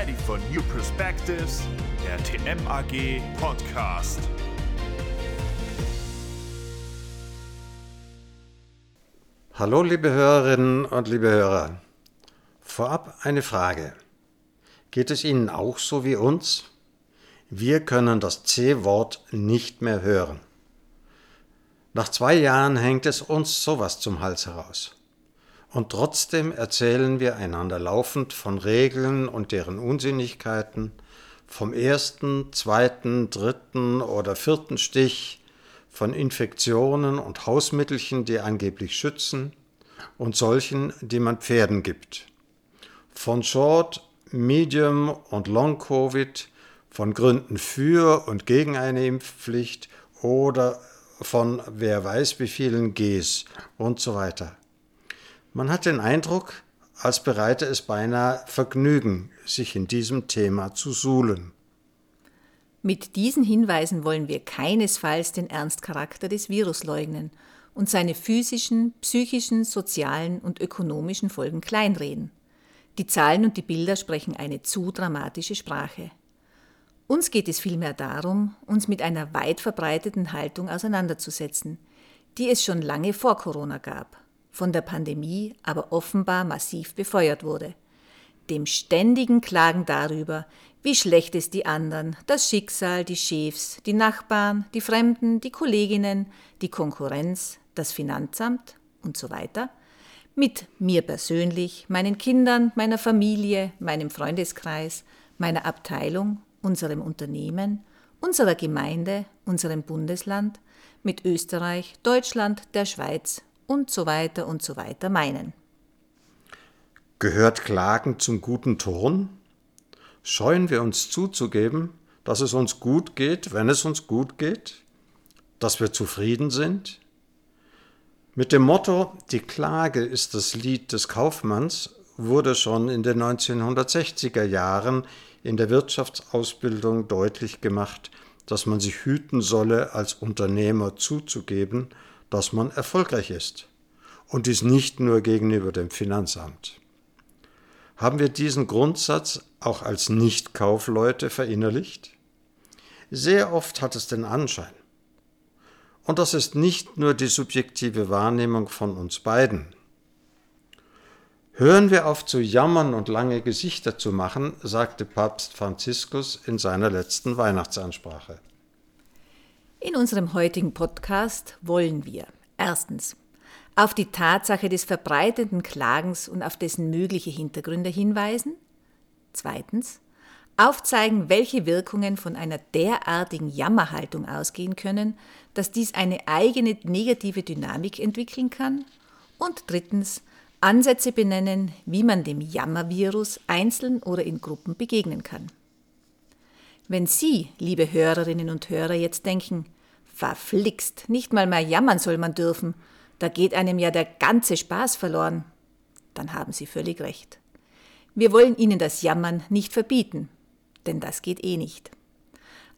ready for new perspectives? Der TMAG Podcast. Hallo liebe Hörerinnen und liebe Hörer. Vorab eine Frage. Geht es Ihnen auch so wie uns? Wir können das C-Wort nicht mehr hören. Nach zwei Jahren hängt es uns sowas zum Hals heraus. Und trotzdem erzählen wir einander laufend von Regeln und deren Unsinnigkeiten, vom ersten, zweiten, dritten oder vierten Stich, von Infektionen und Hausmittelchen, die angeblich schützen, und solchen, die man Pferden gibt. Von Short, Medium und Long Covid, von Gründen für und gegen eine Impfpflicht oder von wer weiß wie vielen Gs und so weiter. Man hat den Eindruck, als bereite es beinahe Vergnügen, sich in diesem Thema zu suhlen. Mit diesen Hinweisen wollen wir keinesfalls den Ernstcharakter des Virus leugnen und seine physischen, psychischen, sozialen und ökonomischen Folgen kleinreden. Die Zahlen und die Bilder sprechen eine zu dramatische Sprache. Uns geht es vielmehr darum, uns mit einer weit verbreiteten Haltung auseinanderzusetzen, die es schon lange vor Corona gab von der Pandemie aber offenbar massiv befeuert wurde. Dem ständigen Klagen darüber, wie schlecht es die anderen, das Schicksal, die Chefs, die Nachbarn, die Fremden, die Kolleginnen, die Konkurrenz, das Finanzamt und so weiter, mit mir persönlich, meinen Kindern, meiner Familie, meinem Freundeskreis, meiner Abteilung, unserem Unternehmen, unserer Gemeinde, unserem Bundesland, mit Österreich, Deutschland, der Schweiz und so weiter und so weiter meinen. Gehört Klagen zum guten Ton? Scheuen wir uns zuzugeben, dass es uns gut geht, wenn es uns gut geht? Dass wir zufrieden sind? Mit dem Motto Die Klage ist das Lied des Kaufmanns wurde schon in den 1960er Jahren in der Wirtschaftsausbildung deutlich gemacht, dass man sich hüten solle, als Unternehmer zuzugeben, dass man erfolgreich ist. Und dies nicht nur gegenüber dem Finanzamt. Haben wir diesen Grundsatz auch als Nicht-Kaufleute verinnerlicht? Sehr oft hat es den Anschein. Und das ist nicht nur die subjektive Wahrnehmung von uns beiden. Hören wir auf zu jammern und lange Gesichter zu machen, sagte Papst Franziskus in seiner letzten Weihnachtsansprache. In unserem heutigen Podcast wollen wir erstens auf die Tatsache des verbreiteten Klagens und auf dessen mögliche Hintergründe hinweisen, zweitens aufzeigen, welche Wirkungen von einer derartigen Jammerhaltung ausgehen können, dass dies eine eigene negative Dynamik entwickeln kann und drittens Ansätze benennen, wie man dem Jammervirus einzeln oder in Gruppen begegnen kann. Wenn Sie, liebe Hörerinnen und Hörer, jetzt denken, verflixt, nicht mal mehr jammern soll man dürfen, da geht einem ja der ganze Spaß verloren, dann haben Sie völlig recht. Wir wollen Ihnen das Jammern nicht verbieten, denn das geht eh nicht.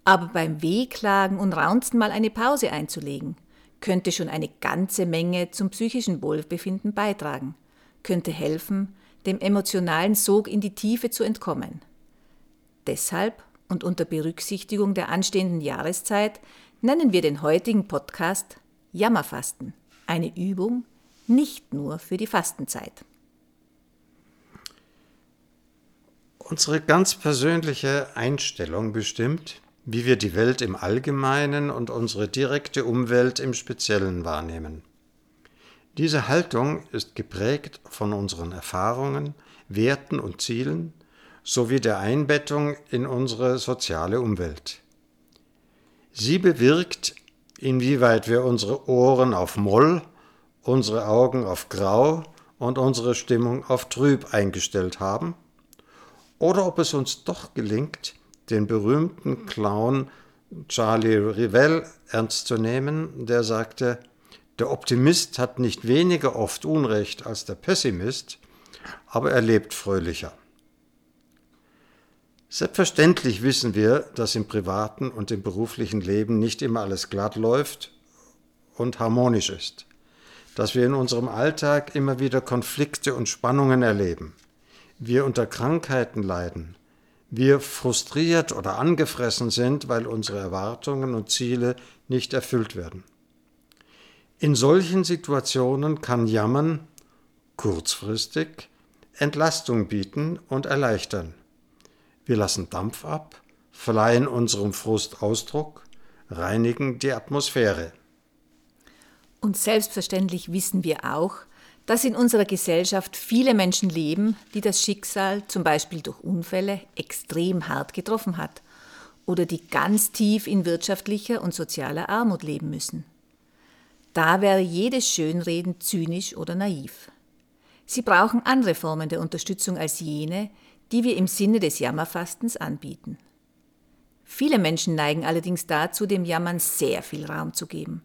Aber beim Wehklagen und Raunzen mal eine Pause einzulegen, könnte schon eine ganze Menge zum psychischen Wohlbefinden beitragen, könnte helfen, dem emotionalen Sog in die Tiefe zu entkommen. Deshalb und unter Berücksichtigung der anstehenden Jahreszeit nennen wir den heutigen Podcast Jammerfasten, eine Übung nicht nur für die Fastenzeit. Unsere ganz persönliche Einstellung bestimmt, wie wir die Welt im Allgemeinen und unsere direkte Umwelt im Speziellen wahrnehmen. Diese Haltung ist geprägt von unseren Erfahrungen, Werten und Zielen, sowie der Einbettung in unsere soziale Umwelt. Sie bewirkt, inwieweit wir unsere Ohren auf Moll, unsere Augen auf Grau und unsere Stimmung auf Trüb eingestellt haben, oder ob es uns doch gelingt, den berühmten Clown Charlie Rivell ernst zu nehmen, der sagte, der Optimist hat nicht weniger oft Unrecht als der Pessimist, aber er lebt fröhlicher. Selbstverständlich wissen wir, dass im privaten und im beruflichen Leben nicht immer alles glatt läuft und harmonisch ist, dass wir in unserem Alltag immer wieder Konflikte und Spannungen erleben, wir unter Krankheiten leiden, wir frustriert oder angefressen sind, weil unsere Erwartungen und Ziele nicht erfüllt werden. In solchen Situationen kann Jammern kurzfristig Entlastung bieten und erleichtern. Wir lassen Dampf ab, verleihen unserem Frust Ausdruck, reinigen die Atmosphäre. Und selbstverständlich wissen wir auch, dass in unserer Gesellschaft viele Menschen leben, die das Schicksal, zum Beispiel durch Unfälle, extrem hart getroffen hat oder die ganz tief in wirtschaftlicher und sozialer Armut leben müssen. Da wäre jedes Schönreden zynisch oder naiv. Sie brauchen andere Formen der Unterstützung als jene, die wir im Sinne des Jammerfastens anbieten. Viele Menschen neigen allerdings dazu, dem Jammern sehr viel Raum zu geben.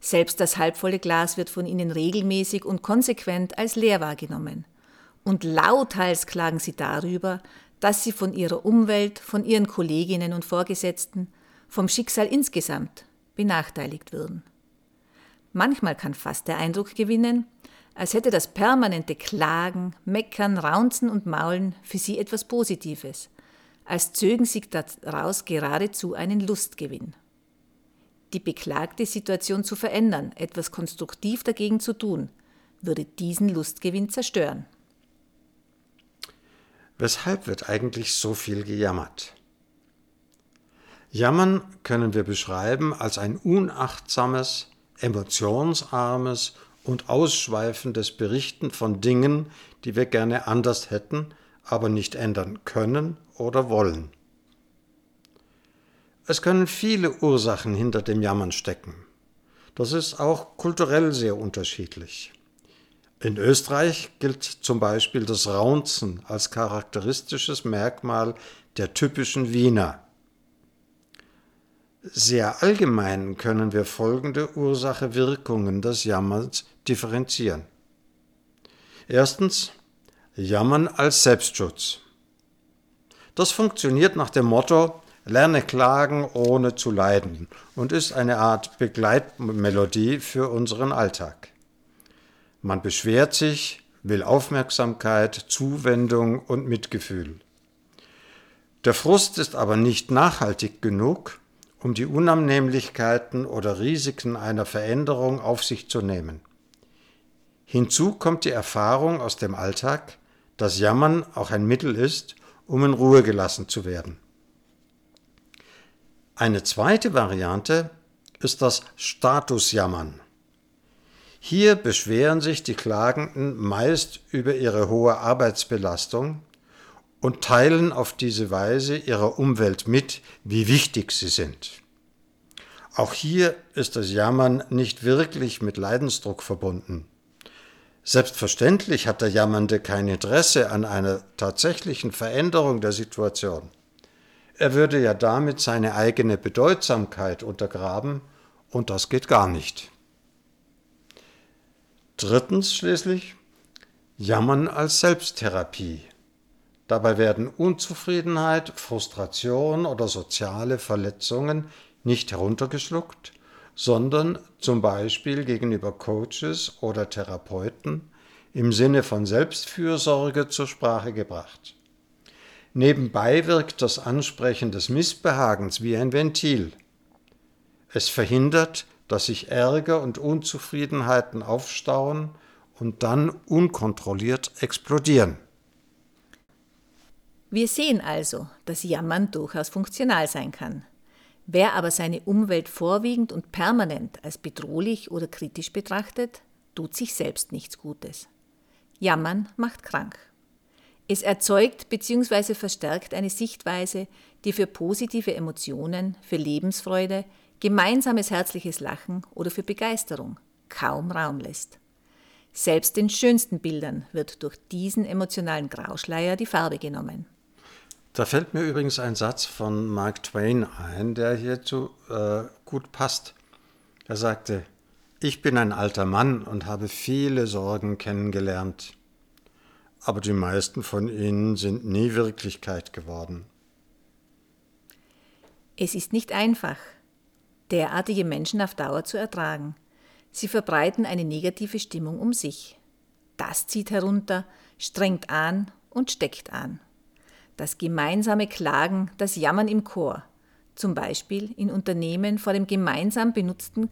Selbst das halbvolle Glas wird von ihnen regelmäßig und konsequent als leer wahrgenommen. Und lauthals klagen sie darüber, dass sie von ihrer Umwelt, von ihren Kolleginnen und Vorgesetzten, vom Schicksal insgesamt benachteiligt würden. Manchmal kann fast der Eindruck gewinnen, als hätte das permanente Klagen, Meckern, Raunzen und Maulen für sie etwas Positives, als zögen sie daraus geradezu einen Lustgewinn die beklagte Situation zu verändern, etwas konstruktiv dagegen zu tun, würde diesen Lustgewinn zerstören. Weshalb wird eigentlich so viel gejammert? Jammern können wir beschreiben als ein unachtsames, emotionsarmes und ausschweifendes Berichten von Dingen, die wir gerne anders hätten, aber nicht ändern können oder wollen. Es können viele Ursachen hinter dem Jammern stecken. Das ist auch kulturell sehr unterschiedlich. In Österreich gilt zum Beispiel das Raunzen als charakteristisches Merkmal der typischen Wiener. Sehr allgemein können wir folgende Ursache-Wirkungen des Jammerns differenzieren. Erstens Jammern als Selbstschutz. Das funktioniert nach dem Motto Lerne klagen, ohne zu leiden und ist eine Art Begleitmelodie für unseren Alltag. Man beschwert sich, will Aufmerksamkeit, Zuwendung und Mitgefühl. Der Frust ist aber nicht nachhaltig genug, um die Unannehmlichkeiten oder Risiken einer Veränderung auf sich zu nehmen. Hinzu kommt die Erfahrung aus dem Alltag, dass Jammern auch ein Mittel ist, um in Ruhe gelassen zu werden. Eine zweite Variante ist das Statusjammern. Hier beschweren sich die Klagenden meist über ihre hohe Arbeitsbelastung und teilen auf diese Weise ihrer Umwelt mit, wie wichtig sie sind. Auch hier ist das Jammern nicht wirklich mit Leidensdruck verbunden. Selbstverständlich hat der Jammernde kein Interesse an einer tatsächlichen Veränderung der Situation. Er würde ja damit seine eigene Bedeutsamkeit untergraben und das geht gar nicht. Drittens schließlich Jammern als Selbsttherapie. Dabei werden Unzufriedenheit, Frustration oder soziale Verletzungen nicht heruntergeschluckt, sondern zum Beispiel gegenüber Coaches oder Therapeuten im Sinne von Selbstfürsorge zur Sprache gebracht. Nebenbei wirkt das Ansprechen des Missbehagens wie ein Ventil. Es verhindert, dass sich Ärger und Unzufriedenheiten aufstauen und dann unkontrolliert explodieren. Wir sehen also, dass Jammern durchaus funktional sein kann. Wer aber seine Umwelt vorwiegend und permanent als bedrohlich oder kritisch betrachtet, tut sich selbst nichts Gutes. Jammern macht krank. Es erzeugt bzw. verstärkt eine Sichtweise, die für positive Emotionen, für Lebensfreude, gemeinsames herzliches Lachen oder für Begeisterung kaum Raum lässt. Selbst den schönsten Bildern wird durch diesen emotionalen Grauschleier die Farbe genommen. Da fällt mir übrigens ein Satz von Mark Twain ein, der hierzu äh, gut passt. Er sagte, ich bin ein alter Mann und habe viele Sorgen kennengelernt aber die meisten von ihnen sind nie Wirklichkeit geworden. Es ist nicht einfach, derartige Menschen auf Dauer zu ertragen. Sie verbreiten eine negative Stimmung um sich. Das zieht herunter, strengt an und steckt an. Das gemeinsame Klagen, das Jammern im Chor, zum Beispiel in Unternehmen vor dem gemeinsam benutzten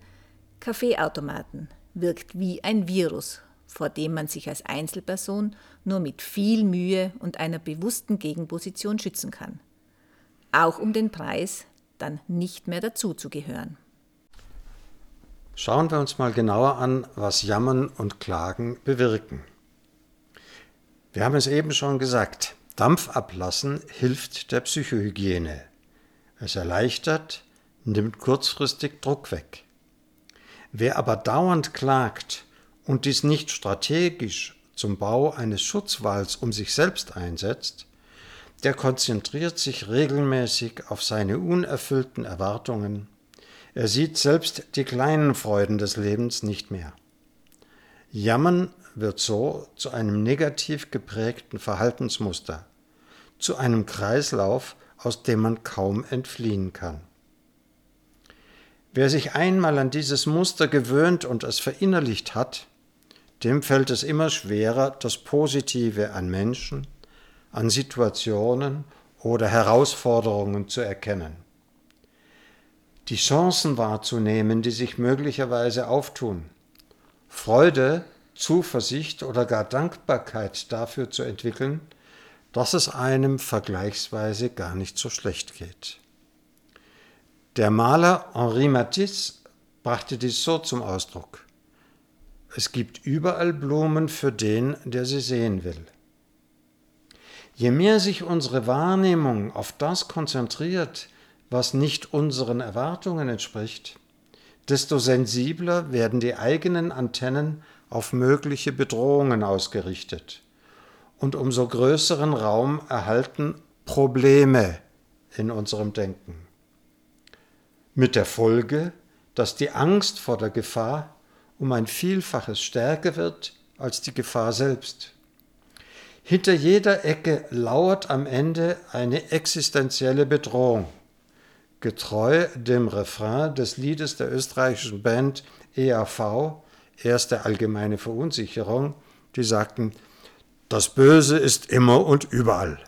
Kaffeeautomaten, wirkt wie ein Virus, vor dem man sich als Einzelperson nur mit viel Mühe und einer bewussten Gegenposition schützen kann. Auch um den Preis, dann nicht mehr dazuzugehören. Schauen wir uns mal genauer an, was Jammern und Klagen bewirken. Wir haben es eben schon gesagt, Dampf ablassen hilft der Psychohygiene. Es erleichtert, nimmt kurzfristig Druck weg. Wer aber dauernd klagt und dies nicht strategisch zum Bau eines Schutzwalls um sich selbst einsetzt, der konzentriert sich regelmäßig auf seine unerfüllten Erwartungen. Er sieht selbst die kleinen Freuden des Lebens nicht mehr. Jammern wird so zu einem negativ geprägten Verhaltensmuster, zu einem Kreislauf, aus dem man kaum entfliehen kann. Wer sich einmal an dieses Muster gewöhnt und es verinnerlicht hat, dem fällt es immer schwerer, das Positive an Menschen, an Situationen oder Herausforderungen zu erkennen. Die Chancen wahrzunehmen, die sich möglicherweise auftun. Freude, Zuversicht oder gar Dankbarkeit dafür zu entwickeln, dass es einem vergleichsweise gar nicht so schlecht geht. Der Maler Henri Matisse brachte dies so zum Ausdruck. Es gibt überall Blumen für den, der sie sehen will. Je mehr sich unsere Wahrnehmung auf das konzentriert, was nicht unseren Erwartungen entspricht, desto sensibler werden die eigenen Antennen auf mögliche Bedrohungen ausgerichtet und umso größeren Raum erhalten Probleme in unserem Denken. Mit der Folge, dass die Angst vor der Gefahr um ein Vielfaches stärker wird als die Gefahr selbst. Hinter jeder Ecke lauert am Ende eine existenzielle Bedrohung. Getreu dem Refrain des Liedes der österreichischen Band EAV, Erste allgemeine Verunsicherung, die sagten, das Böse ist immer und überall.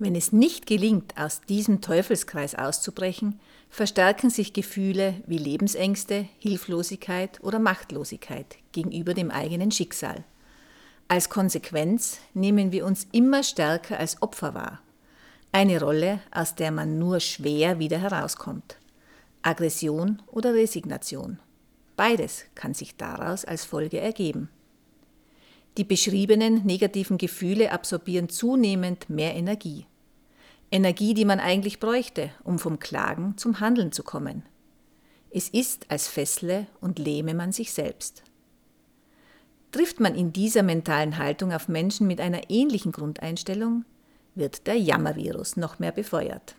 Wenn es nicht gelingt, aus diesem Teufelskreis auszubrechen, verstärken sich Gefühle wie Lebensängste, Hilflosigkeit oder Machtlosigkeit gegenüber dem eigenen Schicksal. Als Konsequenz nehmen wir uns immer stärker als Opfer wahr. Eine Rolle, aus der man nur schwer wieder herauskommt. Aggression oder Resignation. Beides kann sich daraus als Folge ergeben. Die beschriebenen negativen Gefühle absorbieren zunehmend mehr Energie. Energie, die man eigentlich bräuchte, um vom Klagen zum Handeln zu kommen. Es ist, als fessle und lähme man sich selbst. Trifft man in dieser mentalen Haltung auf Menschen mit einer ähnlichen Grundeinstellung, wird der Jammervirus noch mehr befeuert.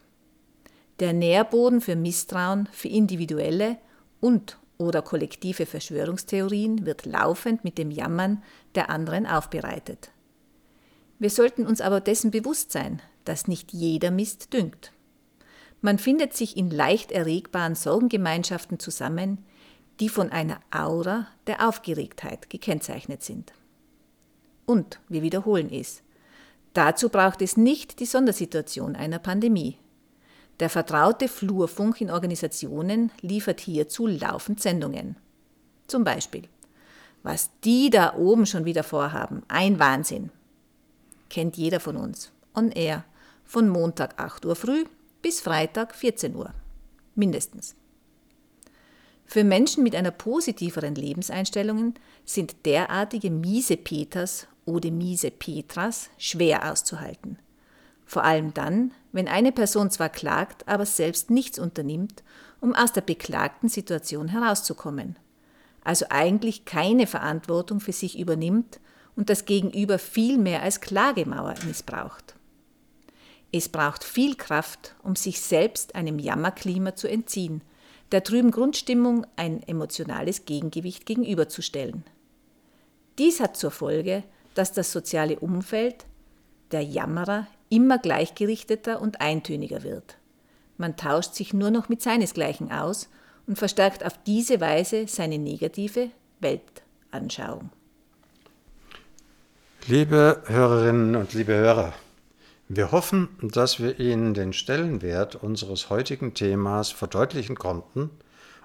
Der Nährboden für Misstrauen, für individuelle und oder kollektive Verschwörungstheorien wird laufend mit dem Jammern der anderen aufbereitet. Wir sollten uns aber dessen bewusst sein, dass nicht jeder Mist düngt. Man findet sich in leicht erregbaren Sorgengemeinschaften zusammen, die von einer Aura der Aufgeregtheit gekennzeichnet sind. Und wir wiederholen es. Dazu braucht es nicht die Sondersituation einer Pandemie. Der vertraute Flurfunk in Organisationen liefert hierzu laufend Sendungen. Zum Beispiel, was die da oben schon wieder vorhaben, ein Wahnsinn. Kennt jeder von uns. On Air von Montag 8 Uhr früh bis Freitag 14 Uhr. Mindestens. Für Menschen mit einer positiveren Lebenseinstellung sind derartige miese Peters oder miese Petras schwer auszuhalten. Vor allem dann, wenn eine Person zwar klagt, aber selbst nichts unternimmt, um aus der beklagten Situation herauszukommen. Also eigentlich keine Verantwortung für sich übernimmt und das Gegenüber viel mehr als Klagemauer missbraucht. Es braucht viel Kraft, um sich selbst einem Jammerklima zu entziehen, der trüben Grundstimmung ein emotionales Gegengewicht gegenüberzustellen. Dies hat zur Folge, dass das soziale Umfeld der Jammerer immer gleichgerichteter und eintöniger wird. Man tauscht sich nur noch mit seinesgleichen aus und verstärkt auf diese Weise seine negative Weltanschauung. Liebe Hörerinnen und liebe Hörer, Wir hoffen, dass wir Ihnen den Stellenwert unseres heutigen Themas verdeutlichen konnten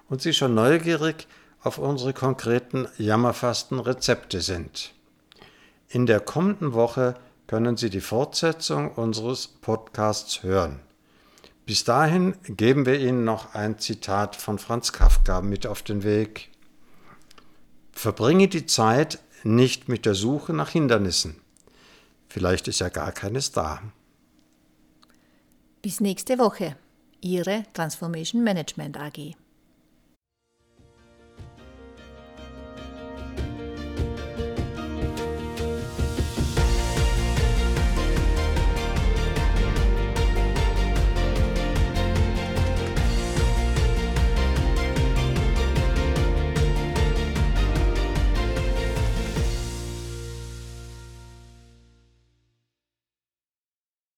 und Sie schon neugierig auf unsere konkreten jammerfasten Rezepte sind. In der kommenden Woche können Sie die Fortsetzung unseres Podcasts hören. Bis dahin geben wir Ihnen noch ein Zitat von Franz Kafka mit auf den Weg. Verbringe die Zeit nicht mit der Suche nach Hindernissen. Vielleicht ist ja gar keines da. Bis nächste Woche. Ihre Transformation Management AG.